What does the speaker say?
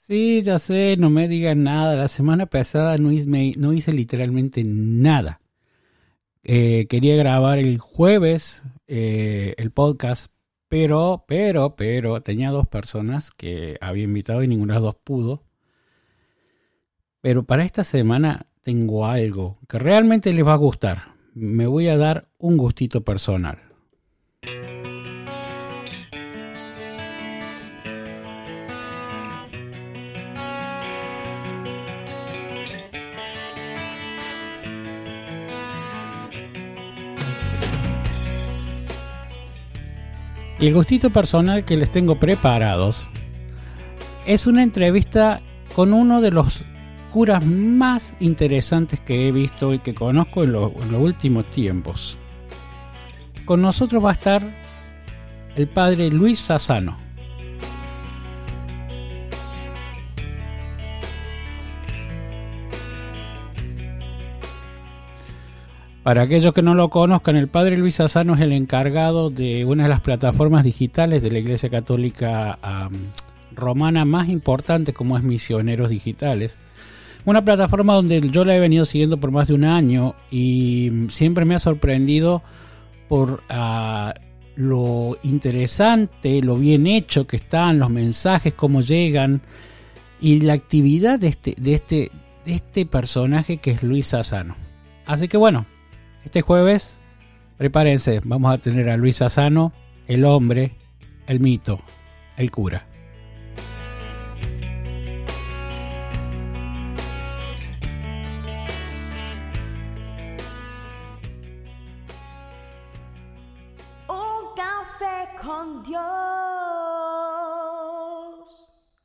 Sí, ya sé, no me digan nada. La semana pasada no hice, no hice literalmente nada. Eh, quería grabar el jueves eh, el podcast, pero, pero, pero tenía dos personas que había invitado y ninguna de las dos pudo. Pero para esta semana tengo algo que realmente les va a gustar. Me voy a dar un gustito personal. Y el gustito personal que les tengo preparados es una entrevista con uno de los curas más interesantes que he visto y que conozco en, los últimos tiempos. Con nosotros va a estar el padre Luis Sassano. Para aquellos que no lo conozcan, el padre Luis Asano es el encargado de una de las plataformas digitales de la Iglesia Católica romana más importante como es Misioneros Digitales. Una plataforma donde yo la he venido siguiendo por más de un año y siempre me ha sorprendido por ah, lo interesante, lo bien hecho que están, los mensajes, cómo llegan y la actividad de este, de este, de este personaje que es Luis Asano. Así que bueno, este jueves, prepárense, vamos a tener a Luis Asano, el hombre, el mito, el cura. Un café con Dios.